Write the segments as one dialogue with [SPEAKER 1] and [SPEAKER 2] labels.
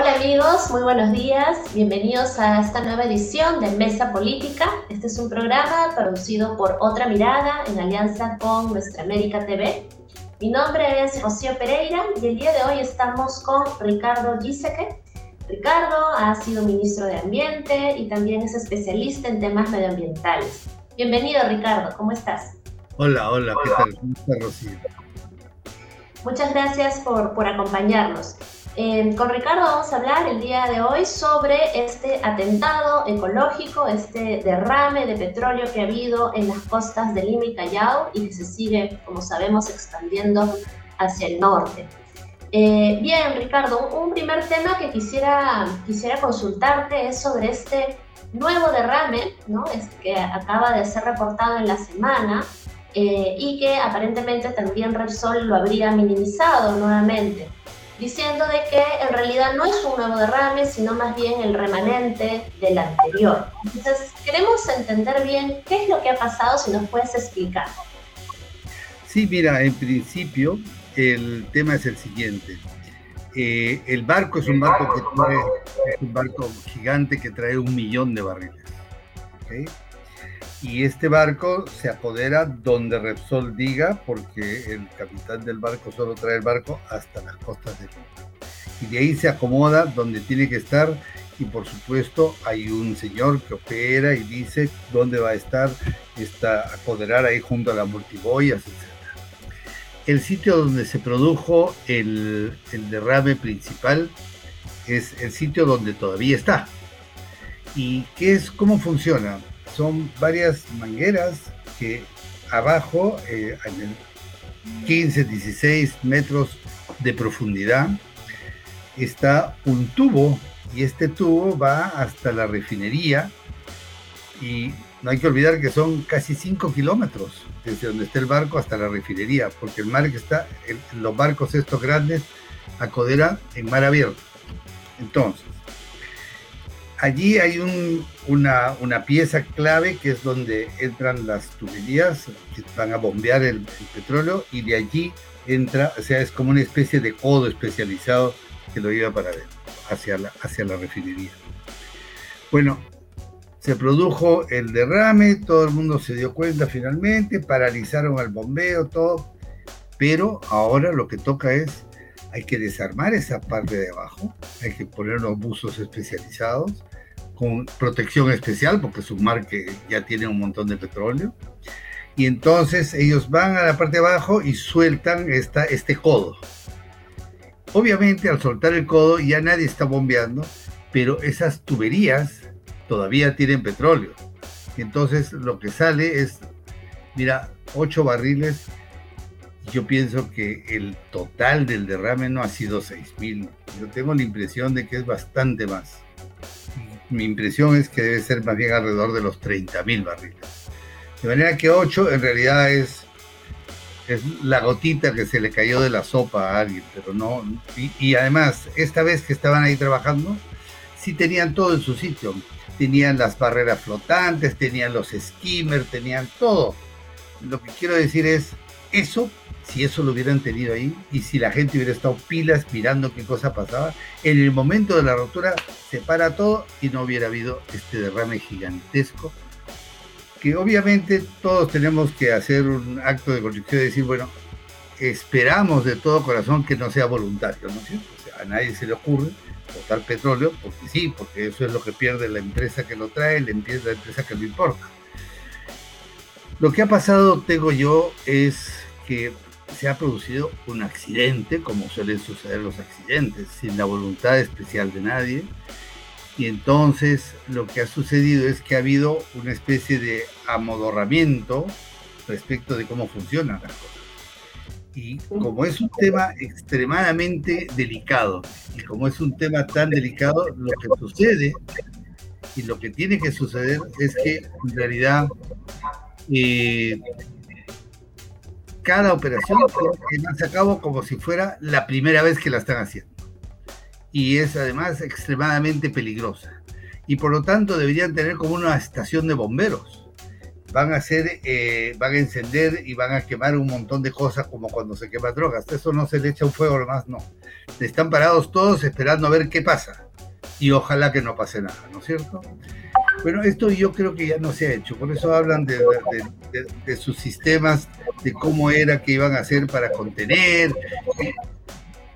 [SPEAKER 1] Hola amigos, muy buenos días. Bienvenidos a esta nueva edición de Mesa Política. Este es un programa producido por Otra Mirada en alianza con Nuestra América TV. Mi nombre es Rocío Pereira y el día de hoy estamos con Ricardo Giseque. Ricardo ha sido ministro de Ambiente y también es especialista en temas medioambientales. Bienvenido Ricardo, ¿cómo estás?
[SPEAKER 2] Hola, hola, ¿qué tal? ¿Cómo estás Rocío?
[SPEAKER 1] Muchas gracias por, por acompañarnos. Eh, con Ricardo vamos a hablar el día de hoy sobre este atentado ecológico, este derrame de petróleo que ha habido en las costas de Lima y Callao y que se sigue, como sabemos, expandiendo hacia el norte. Eh, bien, Ricardo, un primer tema que quisiera, quisiera consultarte es sobre este nuevo derrame, ¿no? Es que acaba de ser reportado en la semana eh, y que aparentemente también Repsol lo habría minimizado nuevamente diciendo de que en realidad no es un nuevo derrame, sino más bien el remanente del anterior. Entonces, queremos entender bien qué es lo que ha pasado, si nos puedes explicar.
[SPEAKER 2] Sí, mira, en principio el tema es el siguiente. Eh, el barco es un barco que trae, es un barco gigante que trae un millón de barriles. ¿okay? Y este barco se apodera donde Repsol diga, porque el capitán del barco solo trae el barco hasta las costas de Lima. Y de ahí se acomoda donde tiene que estar y por supuesto hay un señor que opera y dice dónde va a estar, está apoderar ahí junto a las multiboyas, etc. El sitio donde se produjo el derrame principal es el sitio donde todavía está. ¿Y qué es, cómo funciona? Son varias mangueras que abajo, eh, en 15, 16 metros de profundidad, está un tubo y este tubo va hasta la refinería y no hay que olvidar que son casi 5 kilómetros desde donde está el barco hasta la refinería, porque el mar que está, los barcos estos grandes acoderan en mar abierto. Entonces, allí hay una, pieza clave que es donde entran las tuberías que van a bombear el, petróleo y de allí entra, o sea, es como una especie de codo especializado que lo lleva para adentro, hacia la, hacia la refinería. Bueno, se produjo el derrame, todo el mundo se dio cuenta finalmente, paralizaron el bombeo, todo, pero ahora lo que toca es hay que desarmar esa parte de abajo, hay que poner unos buzos especializados con protección especial porque su que ya tiene un montón de petróleo. Y entonces ellos van a la parte de abajo y sueltan esta, este codo. Obviamente al soltar el codo ya nadie está bombeando, pero esas tuberías todavía tienen petróleo. Entonces lo que sale es, mira, 8 barriles yo pienso que el total del derrame no ha sido 6.000. Yo tengo la impresión de que es bastante más. Mi impresión es que debe ser más bien alrededor de los 30.000 barriles. De manera que 8 en realidad es, es la gotita que se le cayó de la sopa a alguien, pero no. Y, y además, esta vez que estaban ahí trabajando, sí tenían todo en su sitio. Tenían las barreras flotantes, tenían los skimmers, tenían todo. Lo que quiero decir es, eso si eso lo hubieran tenido ahí y si la gente hubiera estado pilas mirando qué cosa pasaba, en el momento de la rotura se para todo y no hubiera habido este derrame gigantesco. Que obviamente todos tenemos que hacer un acto de contrición y decir, bueno, esperamos de todo corazón que no sea voluntario, ¿no es cierto? A nadie se le ocurre botar petróleo, porque sí, porque eso es lo que pierde la empresa que lo trae, la empresa, la empresa que lo importa. Lo que ha pasado, tengo yo, es se ha producido un accidente, como suelen suceder los accidentes, sin la voluntad especial de nadie. Y entonces lo que ha sucedido es que ha habido una especie de amodorramiento respecto de cómo funcionan las cosas. Y como es un tema extremadamente delicado, y como es un tema tan delicado, lo que sucede y lo que tiene que suceder es que en realidad eh, cada operación se llevarse a cabo como si fuera la primera vez que la están haciendo. Y es además extremadamente peligrosa. Y por lo tanto deberían tener como una estación de bomberos van a hacer, eh, van a encender y van a quemar un montón de cosas como cuando se quema drogas. Eso no se le echa un fuego más, no. Están parados todos esperando a ver qué pasa. Y ojalá que no pase nada, ¿no es cierto? Bueno, esto yo creo que ya no se ha hecho, por eso hablan de, de sus sistemas, de cómo era que iban a hacer para contener.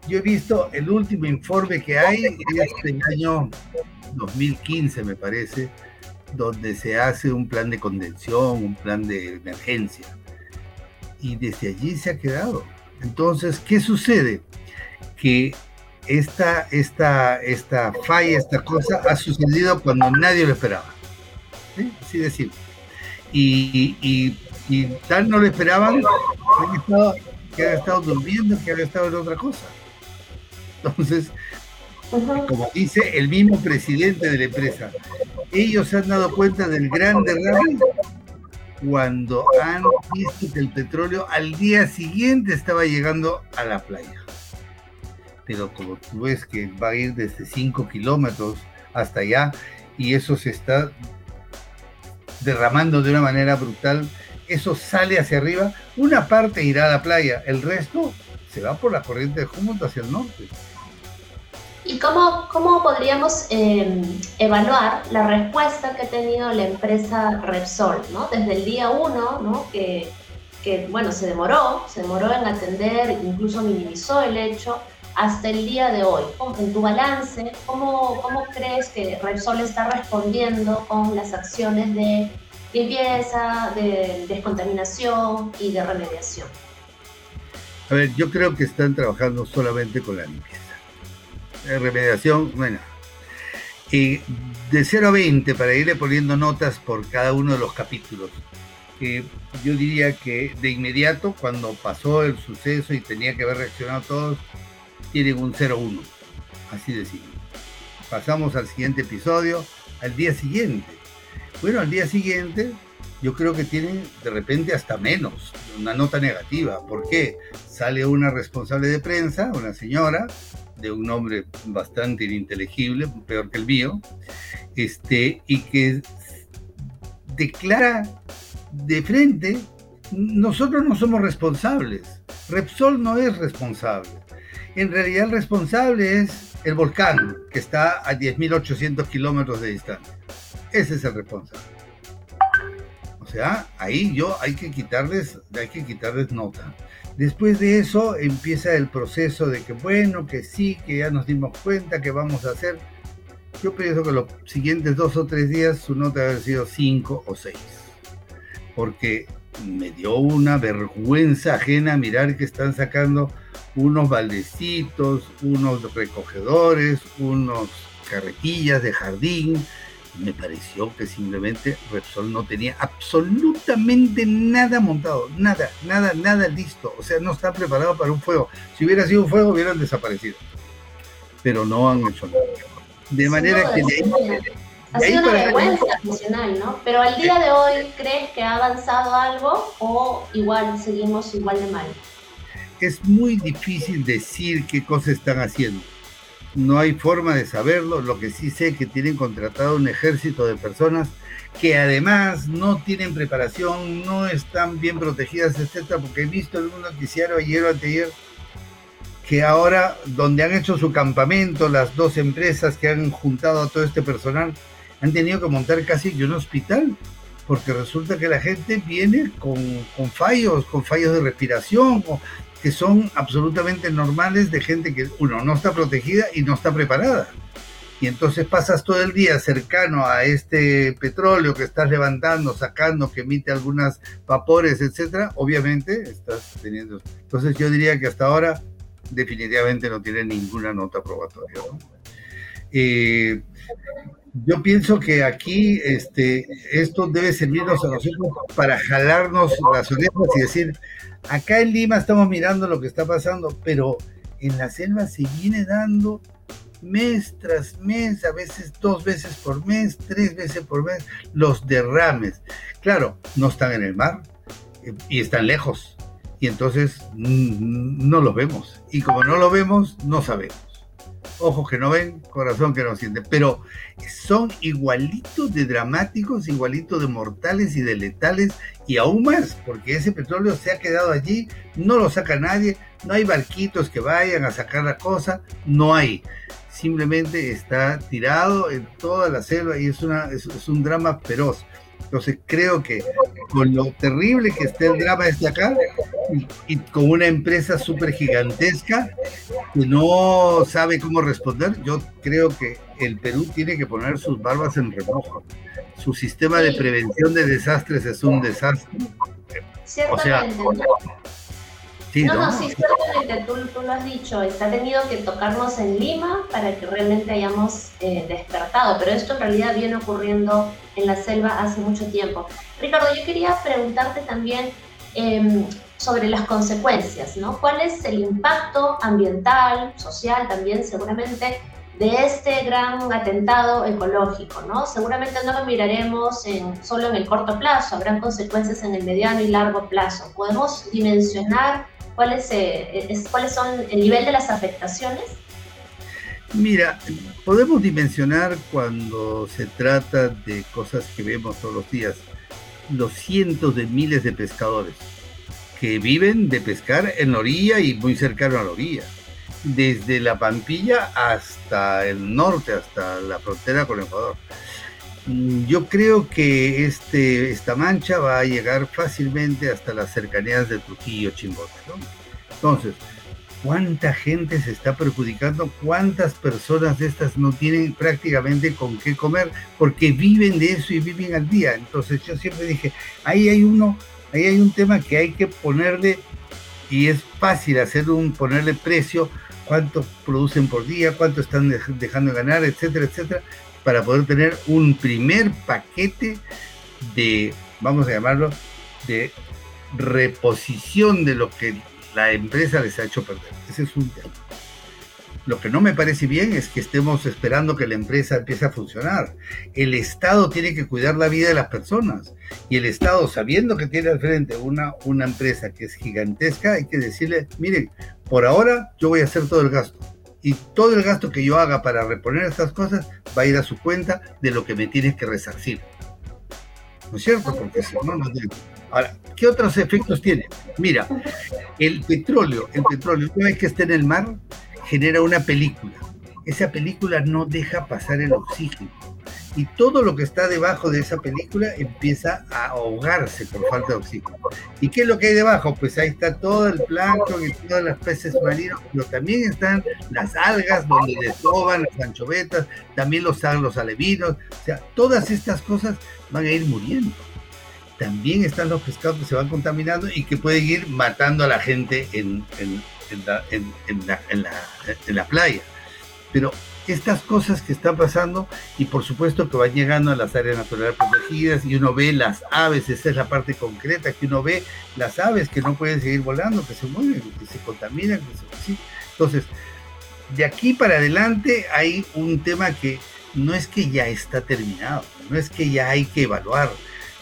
[SPEAKER 2] Yo he visto el último informe que hay, es del año 2015 me parece, donde se hace un plan de contención, un plan de emergencia. Y desde allí se ha quedado. Entonces, ¿qué sucede? Que esta, esta, esta falla, esta cosa, ha sucedido cuando nadie lo esperaba. ¿Sí? Así de simple. Y, y, y, tal no lo esperaban, que han estado durmiendo, que han estado en otra cosa. Entonces, como dice el mismo presidente de la empresa, ellos se han dado cuenta del gran derrame cuando han visto que el petróleo al día siguiente estaba llegando a la playa. Pero como tú ves que va a ir desde 5 kilómetros hasta allá y eso se está derramando de una manera brutal, eso sale hacia arriba, una parte irá a la playa, el resto se va por la corriente de Humboldt hacia el norte.
[SPEAKER 1] ¿Y cómo, cómo podríamos em, evaluar la respuesta que ha tenido la empresa Repsol, ¿no? Desde el día uno, ¿no? Que, que, bueno, se demoró, se demoró en atender, incluso minimizó el hecho, hasta el día de hoy. En tu balance, ¿cómo, cómo crees que Repsol está respondiendo con las acciones de limpieza, de descontaminación y de remediación?
[SPEAKER 2] A ver, yo creo que están trabajando solamente con la limpieza remediación, bueno. Y de 0 a 20, para irle poniendo notas por cada uno de los capítulos. yo diría que de inmediato, cuando pasó el suceso y tenía que haber reaccionado todos, tienen un 0-1. Así de simple. Pasamos al siguiente episodio, al día siguiente. Bueno, al día siguiente yo creo que tienen de repente hasta menos, una nota negativa. ¿Por qué? Sale una responsable de prensa, una señora, de un nombre bastante ininteligible, peor que el mío, este, y que declara de frente, nosotros no somos responsables, Repsol no es responsable. En realidad el responsable es el volcán, que está a 10.800 kilómetros de distancia. Ese es el responsable. O sea, ahí yo hay que quitarles, hay que quitarles nota. Después de eso empieza el proceso de que bueno, que sí, que ya nos dimos cuenta, que vamos a hacer. Yo pienso que los siguientes dos o tres días su nota debe haber sido cinco o seis. Porque me dio una vergüenza ajena mirar que están sacando unos baldecitos, unos recogedores, unos carretillas de jardín, me pareció que simplemente Repsol no tenía absolutamente nada montado, nada, nada, nada listo. O sea, no está preparado para un fuego. Si hubiera sido un fuego, hubieran desaparecido. Pero no han hecho nada. De manera que...
[SPEAKER 1] ha sido una vergüenza nacional, ¿no? Pero al día de hoy, ¿crees que ha avanzado algo o igual seguimos igual de mal?
[SPEAKER 2] Es muy difícil decir qué cosas están haciendo no hay forma de saberlo. Lo que sí sé es que tienen contratado un ejército de personas que además no tienen preparación, no están bien protegidas, etcétera, porque he visto en un noticiario ayer o anteayer que ahora, donde han hecho su campamento, las dos empresas que han juntado a todo este personal, han tenido que montar casi un hospital, porque resulta que la gente viene con, con fallos, con fallos de respiración, que son absolutamente normales de gente que, uno, no está protegida y no está preparada. Y entonces pasas todo el día cercano a este petróleo que estás levantando, sacando, que emite algunas vapores, etcétera, obviamente estás teniendo. Entonces yo diría que hasta ahora definitivamente no tiene ninguna nota probatoria. Eh, yo pienso que aquí este, esto debe servirnos a nosotros para jalarnos las orejas y decir, acá en Lima estamos mirando lo que está pasando, pero en la selva se viene dando mes tras mes, a veces dos veces por mes, tres veces por mes, los derrames. Claro, no están en el mar y están lejos, y entonces no los vemos. Y como no lo vemos, no sabemos. Ojos que no ven, corazón que no siente, pero son igualitos de dramáticos, igualitos de mortales y de letales, y aún más, porque ese petróleo se ha quedado allí, no lo saca nadie, no hay barquitos que vayan a sacar la cosa, no hay. Simplemente está tirado en toda la selva y es, una, es un drama feroz. Entonces creo que con lo terrible que está el drama desde acá y, con una empresa súper gigantesca que no sabe cómo responder, yo creo que el Perú tiene que poner sus barbas en remojo. Su sistema de prevención de desastres es un desastre.
[SPEAKER 1] O sea, no, no, sí, ciertamente, tú, tú, lo has dicho, está tenido que tocarnos en Lima para que realmente hayamos eh, despertado, pero esto en realidad viene ocurriendo en la selva hace mucho tiempo. Ricardo, yo quería preguntarte también em, sobre las consecuencias, ¿no? ¿Cuál es el impacto ambiental, social también, seguramente, de este gran atentado ecológico, ¿no? Seguramente no lo miraremos en, solo en el corto plazo, habrán consecuencias en el mediano y largo plazo. ¿Podemos dimensionar ¿Cuáles, eh, es, ¿Cuáles son el nivel de las afectaciones?
[SPEAKER 2] Mira, podemos dimensionar cuando se trata de cosas que vemos todos los días, los cientos de miles de pescadores que viven de pescar en la orilla y muy cercano a la orilla, desde la Pampilla hasta el norte, hasta la frontera con Ecuador. Mm, yo creo que este, esta mancha va a llegar fácilmente hasta las cercanías de Trujillo, Chimbote. Entonces, ¿cuánta gente se está perjudicando? ¿Cuántas personas de estas no tienen prácticamente con qué comer? Porque viven de eso y viven al día. Entonces yo siempre dije, ahí hay uno, ahí hay un tema que hay que ponerle, y es fácil hacer un, ponerle precio, cuánto producen por día, cuánto están dejando de ganar, etcétera, etcétera para poder tener un primer paquete de, vamos a llamarlo, de reposición de lo que la empresa les ha hecho perder. Ese es un tema. Lo que no me parece bien es que estemos esperando que la empresa empiece a funcionar. El Estado tiene que cuidar la vida de las personas. Y el Estado, sabiendo que tiene al frente una, una empresa que es gigantesca, hay que decirle, miren, por ahora yo voy a hacer todo el gasto y todo el gasto que yo haga para reponer estas cosas va a ir a su cuenta de lo que me tienes que resarcir. ¿No es cierto? Porque si no, no Ahora, ¿qué otros efectos tiene? Mira, el petróleo, el petróleo, una vez que está en el mar, genera una película. Esa película no deja pasar el oxígeno y todo lo que está debajo de esa película empieza a ahogarse por falta de oxígeno. ¿Y qué es lo que hay debajo? Pues ahí está todo el plancton y todas las peces marinos, pero también están las algas donde desoban las anchovetas, también los, los alevinos, o sea, todas estas cosas van a ir muriendo. También están los pescados que se van contaminando y que pueden ir matando a la gente en, en, la, en la playa. Pero estas cosas que están pasando y por supuesto que van llegando a las áreas naturales protegidas y uno ve las aves, esa es la parte concreta, que uno ve las aves que no pueden seguir volando, que se mueven, que se contaminan, que Entonces, de aquí para adelante hay un tema que no es que ya está terminado, no es que ya hay que evaluar,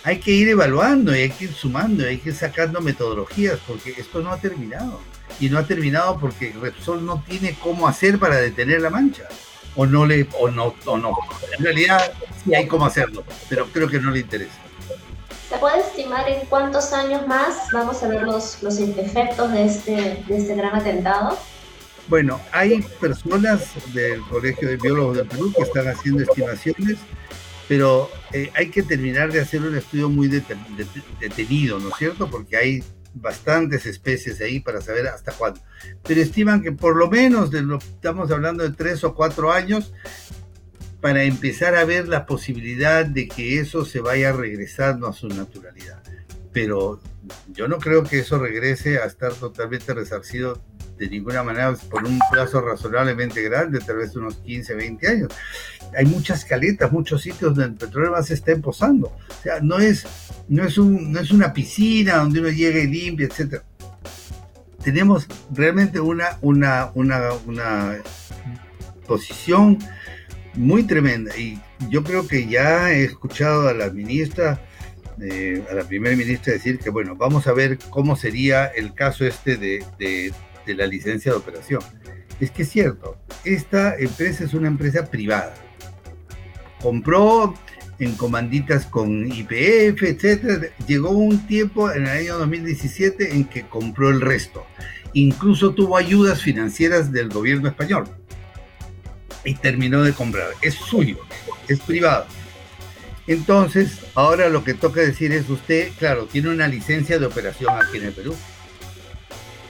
[SPEAKER 2] hay que ir evaluando y hay que ir sumando, hay que ir sacando metodologías, porque esto no ha terminado. Y no ha terminado porque Repsol no tiene cómo hacer para detener la mancha o no le o no o no. En realidad sí hay cómo hacerlo, pero creo que no le interesa.
[SPEAKER 1] ¿Se puede estimar en cuántos años más vamos a ver los, los efectos de este, de este gran atentado?
[SPEAKER 2] Bueno, hay personas del Colegio de Biólogos del Perú que están haciendo estimaciones, pero eh, hay que terminar de hacer un estudio muy detenido, ¿no es cierto? Porque hay bastantes especies ahí para saber hasta cuándo. Pero estiman que por lo menos de lo, estamos hablando de tres o cuatro años para empezar a ver la posibilidad de que eso se vaya regresando a su naturalidad. Pero yo no creo que eso regrese a estar totalmente resarcido de ninguna manera por un plazo razonablemente grande, tal vez unos 15, 20 años. Hay muchas caletas, muchos sitios donde el petróleo más se está emposando. O sea, no es, no es, un, no es una piscina donde uno llega y limpia, etc. Tenemos realmente una, una, una, una posición muy tremenda y yo creo que ya he escuchado a la ministra eh, a la primera ministra decir que, bueno, vamos a ver cómo sería el caso este de la licencia de operación. es que es cierto, esta empresa es una empresa privada. Compró en comanditas con IPF, etcétera. Llegó un tiempo en el año 2017 en que compró el resto. Incluso tuvo ayudas financieras del gobierno español. Y terminó de comprar. Es suyo, es privado. Entonces, ahora lo que toca decir es usted, claro, tiene una licencia de operación aquí en el Perú.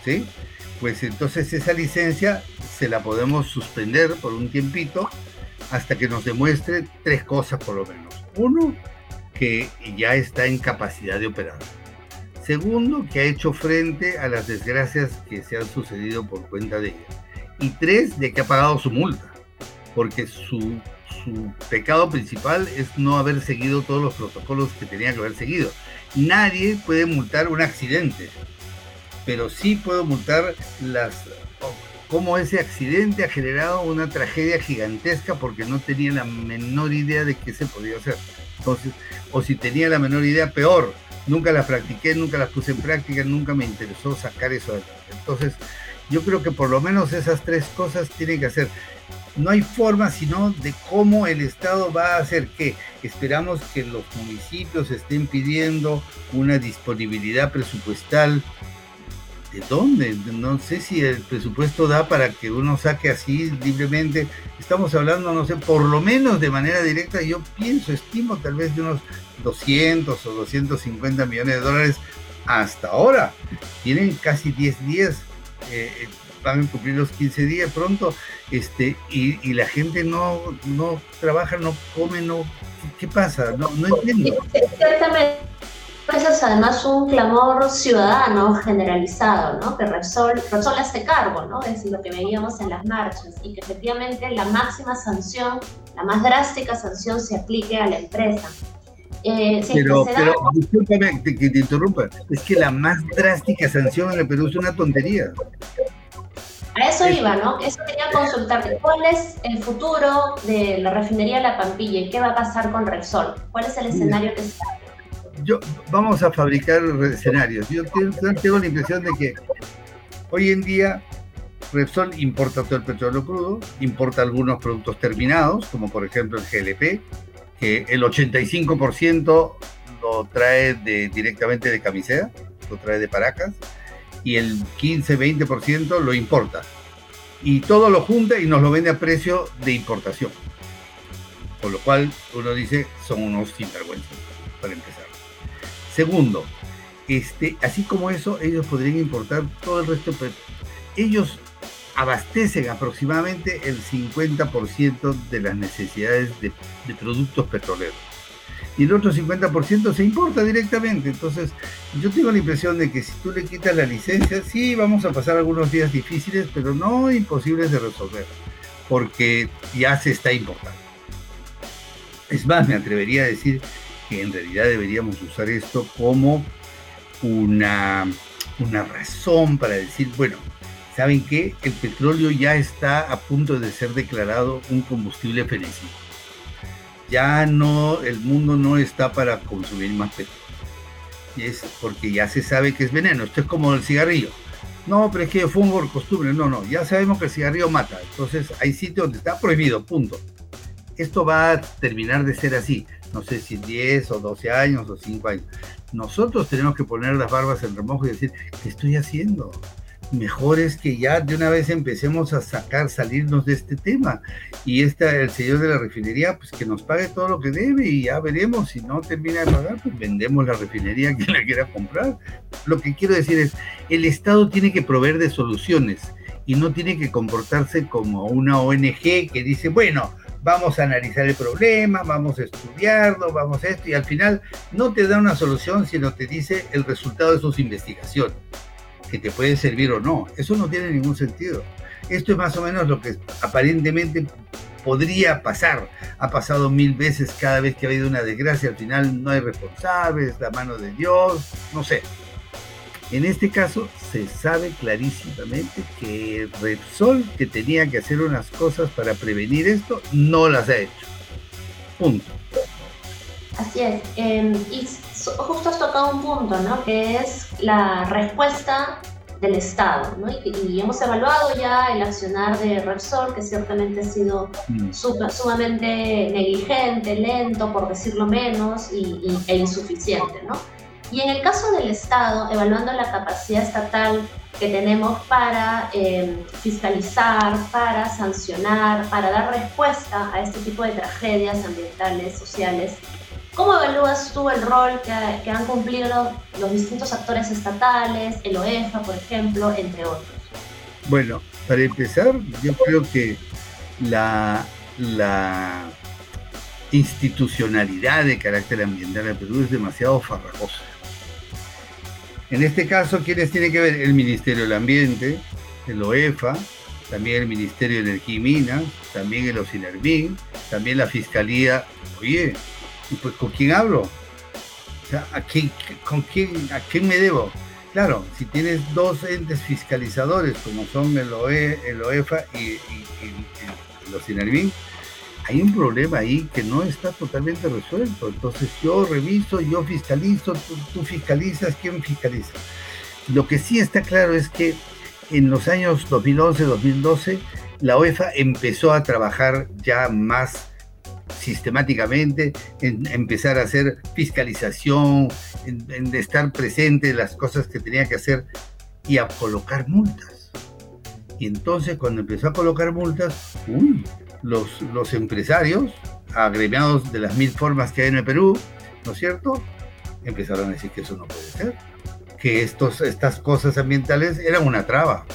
[SPEAKER 2] ¿Sí? Pues entonces esa licencia se la podemos suspender por un tiempito hasta que nos demuestre tres cosas por lo menos. Uno, que ya está en capacidad de operar. Segundo, que ha hecho frente a las desgracias que se han sucedido por cuenta de ella. Y tres, de que ha pagado su multa, porque su, su pecado principal es no haber seguido todos los protocolos que tenía que haber seguido. Nadie puede multar un accidente, pero sí puedo multar las cómo ese accidente ha generado una tragedia gigantesca porque no tenía la menor idea de qué se podía hacer. Entonces, o si tenía la menor idea, peor. Nunca las practiqué, nunca las puse en práctica, nunca me interesó sacar eso adelante. Entonces, yo creo que por lo menos esas tres cosas tienen que hacer. No hay forma sino de cómo el Estado va a hacer que esperamos que los municipios estén pidiendo una disponibilidad presupuestal ¿de dónde? No sé si el presupuesto da para que uno saque así libremente. Estamos hablando, no sé, por lo menos de manera directa, yo pienso, estimo tal vez de unos 200 o 250 millones de dólares hasta ahora. Tienen casi 10 días, eh, van a cumplir los 15 días pronto, este, y, la gente no, no trabaja, no come, no... ¿Qué pasa? No, no entiendo.
[SPEAKER 1] Exactamente es además un clamor ciudadano generalizado, ¿no? Que Repsol, Repsol hace cargo, ¿no? Es lo que veíamos en las marchas y que efectivamente la máxima sanción, la más drástica sanción se aplique a la empresa.
[SPEAKER 2] Eh, pero, pero discúlpame que te interrumpa, es que la más drástica sanción en el Perú es una tontería.
[SPEAKER 1] A eso iba, ¿no? Eso quería consultarte. ¿Cuál es el futuro de la refinería La Pampilla y qué va a pasar con Repsol? ¿Cuál es el escenario que está?
[SPEAKER 2] Vamos a fabricar escenarios. Yo tengo, la impresión de que hoy en día Repsol importa todo el petróleo crudo, importa algunos productos terminados, como por ejemplo el GLP, que el 85% lo trae de, directamente de camisea, lo trae de Paracas, y el 15-20% lo importa. Y todo lo junta y nos lo vende a precio de importación. Por lo cual uno dice, son unos sinvergüenzas, para empezar. Segundo, este, así como eso, ellos podrían importar todo el resto. Ellos abastecen aproximadamente el 50% de las necesidades de, productos petroleros. Y el otro 50% se importa directamente. Entonces, yo tengo la impresión de que si tú le quitas la licencia, sí, vamos a pasar algunos días difíciles, pero no imposibles de resolver, porque ya se está importando. Es más, me atrevería a decir que en realidad deberíamos usar esto como una, una razón para decir, bueno, ¿saben qué? El petróleo ya está a punto de ser declarado un combustible fenecido. Ya no, el mundo no está para consumir más petróleo. Es porque ya se sabe que es veneno. Esto es como el cigarrillo. No, pero es que fue un costumbre. No, no, ya sabemos que el cigarrillo mata. Entonces hay sitios donde está prohibido, punto. Esto va a terminar de ser así no sé si 10 o 12 años o 5 años. Nosotros tenemos que poner las barbas en remojo y decir, ¿qué estoy haciendo? Mejor es que ya de una vez empecemos a sacar, salirnos de este tema. Y este, el señor de la refinería, pues que nos pague todo lo que debe y ya veremos. Si no termina de pagar, pues vendemos la refinería a quien la quiera comprar. Lo que quiero decir es, el Estado tiene que proveer de soluciones y no tiene que comportarse como una ONG que dice, bueno, vamos a analizar el problema, vamos a estudiarlo, vamos a esto, y al final no te da una solución, sino te dice el resultado de sus investigaciones, que te puede servir o no. Eso no tiene ningún sentido. Esto es más o menos lo que aparentemente podría pasar. Ha pasado mil veces cada vez que ha habido una desgracia, al final no hay responsables, la mano de Dios, no sé. En este caso se sabe clarísimamente que Repsol, que tenía que hacer unas cosas para prevenir esto, no las ha hecho. Punto.
[SPEAKER 1] Así es. Em, y justo has tocado un punto, ¿no? Que es la respuesta del Estado. ¿no? Y, hemos evaluado ya el accionar de Repsol, que ciertamente ha sido mm. sumamente negligente, lento, por decirlo menos, y, e insuficiente. ¿no? Y en el caso del Estado, evaluando la capacidad estatal que tenemos para eh, fiscalizar, para sancionar, para dar respuesta a este tipo de tragedias ambientales, sociales, ¿Cómo evalúas tú el rol que, han cumplido los distintos actores estatales, el OEFA, por ejemplo, entre otros?
[SPEAKER 2] Bueno, para empezar, yo creo que la, institucionalidad de carácter ambiental en Perú es demasiado farragosa. En este caso, ¿quiénes tienen que ver? El Ministerio del Ambiente, el OEFA, también el Ministerio de Energía y Minas, también el OSINERMIN, también la Fiscalía. Oye, ¿Y pues con quién hablo? O sea, ¿a quién, con quién, ¿a quién me debo? Claro, si tienes dos entes fiscalizadores como son el, OE, el OEFA y, los hay un problema ahí que no está totalmente resuelto. Entonces yo reviso, yo fiscalizo, tú, fiscalizas, ¿quién fiscaliza? Lo que sí está claro es que en los años 2011-2012 la OEFA empezó a trabajar ya más sistemáticamente, en empezar a hacer fiscalización, en, estar presente en las cosas que tenía que hacer y a colocar multas. Y entonces cuando empezó a colocar multas, los, los empresarios, agremiados de las mil formas que hay en el Perú, ¿no es cierto? Empezaron a decir que eso no puede ser, que estos, estas cosas ambientales eran una traba.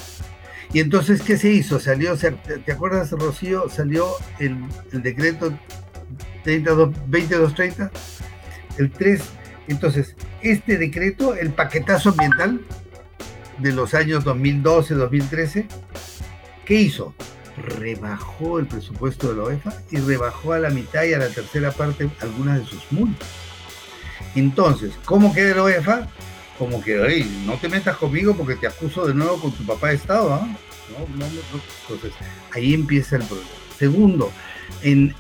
[SPEAKER 2] Y entonces, ¿qué se hizo? Salió, ¿te acuerdas, Rocío? Salió el, el decreto 2230, el 3. Entonces, este decreto, el paquetazo ambiental de los años 2012-2013, ¿qué hizo? Rebajó el presupuesto de la OEFA y rebajó a la mitad y a la tercera parte algunas de sus multas. Entonces, ¿cómo queda la OEFA? Como que, oye, no te metas conmigo porque te acuso de nuevo con tu papá de Estado. ¿ah? Entonces, ahí empieza el problema. Segundo, en,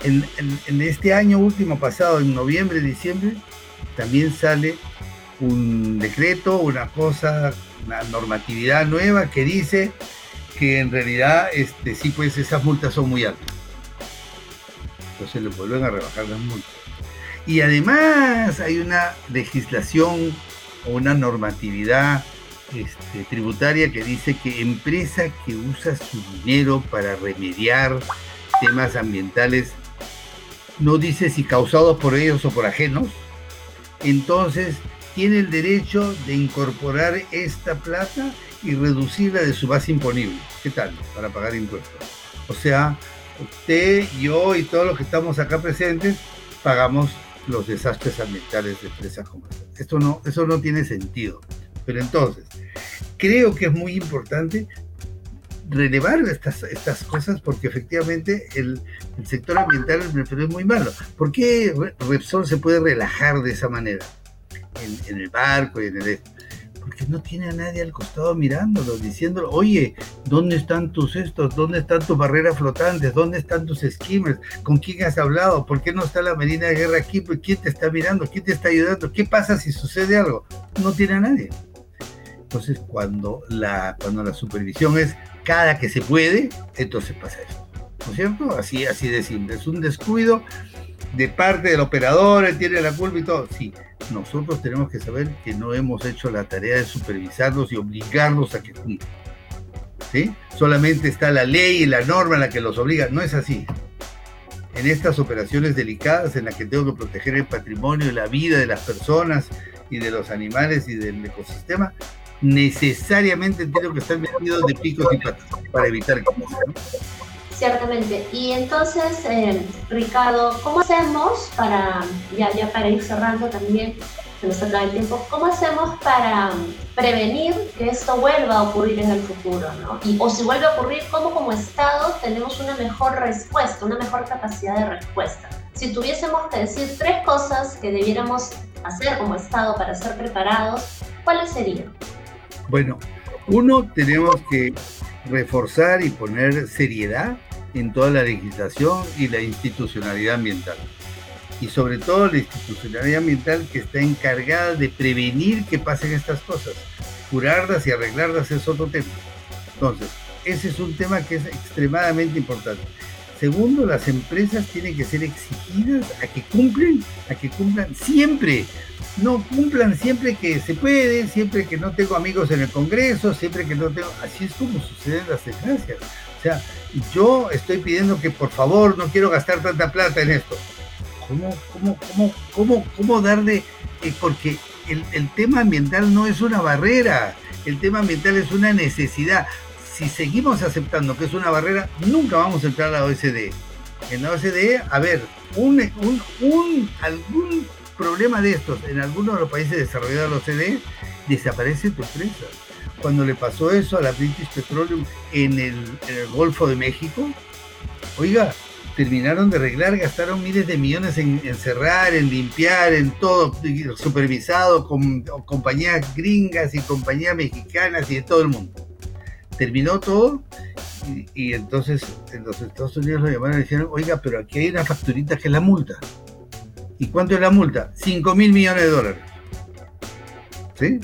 [SPEAKER 2] este año último pasado, en noviembre, diciembre, también sale un decreto, una cosa, una normatividad nueva que dice que en realidad este, sí, pues esas multas son muy altas. Entonces le vuelven a rebajar las multas. Y además hay una legislación o una normatividad este, tributaria que dice que empresa que usa su dinero para remediar temas ambientales, no dice si causados por ellos o por ajenos, entonces tiene el derecho de incorporar esta plata y reducirla de su base imponible. ¿Qué tal? Para pagar impuestos. O sea, usted, yo y todos los que estamos acá presentes pagamos los desastres ambientales de empresas como esta. Esto no, eso no tiene sentido. Pero entonces, creo que es muy importante relevar estas, estas cosas porque efectivamente el, sector ambiental es muy malo. ¿Por qué Repsol se puede relajar de esa manera en, el barco y en el... Porque no tiene a nadie al costado mirándolo, diciéndolo, oye, ¿dónde están tus estos? ¿Dónde están tus barreras flotantes? ¿Dónde están tus skimmers? ¿Con quién has hablado? ¿Por qué no está la Marina de Guerra aquí? ¿Quién te está mirando? ¿Quién te está ayudando? ¿Qué pasa si sucede algo? No tiene a nadie. Entonces, cuando la, cuando la supervisión es cada que se puede, entonces pasa eso. ¿No es cierto? Así, así de simple. Es un descuido de parte del operador, él tiene la culpa y todo. Sí, nosotros tenemos que saber que no hemos hecho la tarea de supervisarlos y obligarlos a que cumplan. ¿Sí? Solamente está la ley y la norma en la que los obliga. No es así. En estas operaciones delicadas en las que tengo que proteger el patrimonio y la vida de las personas y de los animales y del ecosistema, necesariamente tengo que estar metido de picos y patas para evitar que pase.
[SPEAKER 1] Ciertamente. Y entonces, eh, Ricardo, ¿cómo hacemos para, ya, ya para ir cerrando también, se nos acaba el tiempo, ¿cómo hacemos para prevenir que esto vuelva a ocurrir en el futuro? ¿no? Y, o si vuelve a ocurrir, ¿cómo como Estado tenemos una mejor respuesta, una mejor capacidad de respuesta? Si tuviésemos que decir tres cosas que debiéramos hacer como Estado para ser preparados, ¿cuáles serían?
[SPEAKER 2] Bueno, uno, tenemos que reforzar y poner seriedad en toda la legislación y la institucionalidad ambiental. Y sobre todo la institucionalidad ambiental que está encargada de prevenir que pasen estas cosas. curarlas y arreglarlas es otro tema. Entonces, ese es un tema que es extremadamente importante. Segundo, las empresas tienen que ser exigidas a que cumplen, a que cumplan siempre. No cumplan siempre que se puede, siempre que no tengo amigos en el Congreso, siempre que no tengo... Así es como suceden las desgracias. O sea, yo estoy pidiendo que por favor no quiero gastar tanta plata en esto. ¿Cómo, cómo, cómo, cómo, cómo darle? Eh, porque el, el tema ambiental no es una barrera, el tema ambiental es una necesidad si seguimos aceptando que es una barrera, nunca vamos a entrar a la OSDE. En la OSDE, a ver, un, algún problema de estos en alguno de los países desarrollados de la OCDE, desaparece tu empresa. Cuando le pasó eso a la British Petroleum en el, Golfo de México, oiga, terminaron de arreglar, gastaron miles de millones en cerrar, en limpiar, en todo, supervisado con compañías gringas y compañías mexicanas y de todo el mundo terminó todo y, entonces en los Estados Unidos lo llamaron y dijeron, oiga, pero aquí hay una facturita que es la multa. ¿Y cuánto es la multa? 5 mil millones de dólares. ¿Sí?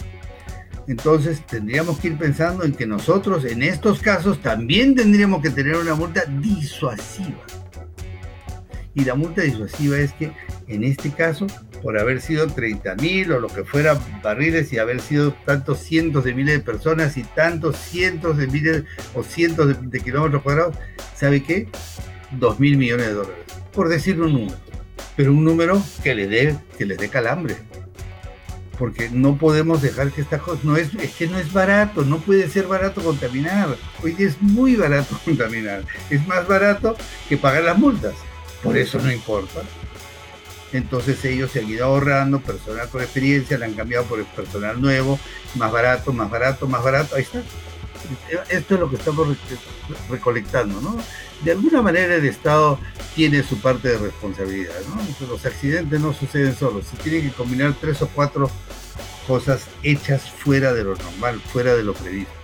[SPEAKER 2] Entonces tendríamos que ir pensando en que nosotros en estos casos también tendríamos que tener una multa disuasiva. Y la multa disuasiva es que en este caso por haber sido 30 mil o lo que fuera barriles y haber sido tantos cientos de miles de personas y tantos cientos de miles o cientos de, kilómetros cuadrados, ¿sabe qué? 2 mil millones de dólares, por decir un número, pero un número que le dé, que les dé calambre. Porque no podemos dejar que esta cosa, no es, es que no es barato, no puede ser barato contaminar. Hoy es muy barato contaminar, es más barato que pagar las multas. Por eso no importa. Entonces ellos se han ido ahorrando personal con experiencia, le han cambiado por el personal nuevo, más barato, más barato, más barato. Ahí está. Esto es lo que estamos recolectando, ¿no? De alguna manera el Estado tiene su parte de responsabilidad, ¿no? Los accidentes no suceden solos, se tienen que combinar tres o cuatro cosas hechas fuera de lo normal, fuera de lo previsto.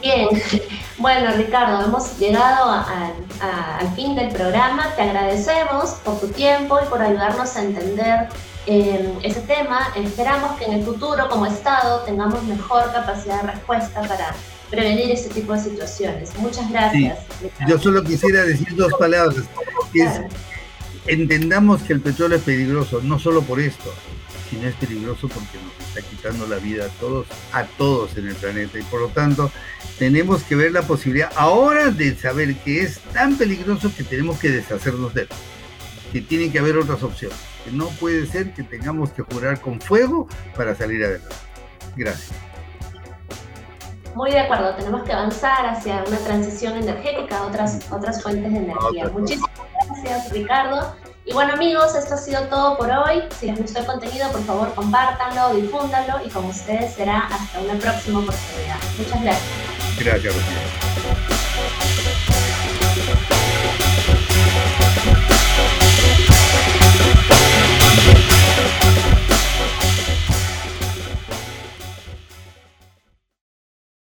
[SPEAKER 1] Bien, bueno Ricardo, hemos llegado al fin del programa. Te agradecemos por tu tiempo y por ayudarnos a entender eh, ese tema. Esperamos que en el futuro como Estado tengamos mejor capacidad de respuesta para prevenir ese tipo de situaciones. Muchas gracias.
[SPEAKER 2] yo solo quisiera decir dos palabras. entendamos que el petróleo es peligroso, no solo por esto, sino es peligroso porque nos está quitando la vida a todos, a todos en el planeta. Y por lo tanto, tenemos que ver la posibilidad ahora de saber que es tan peligroso que tenemos que deshacernos de él. Que tiene que haber otras opciones. Que no puede ser que tengamos que jurar con fuego para salir adelante. Gracias.
[SPEAKER 1] Muy de acuerdo, tenemos que avanzar hacia una transición energética a otras, otras fuentes de energía. Muchísimas gracias, Ricardo. Y bueno amigos, esto ha sido todo por hoy. Si les gustó el contenido, por favor compártanlo, difúndanlo y con ustedes será hasta una próxima oportunidad. Muchas gracias.
[SPEAKER 2] Gracias.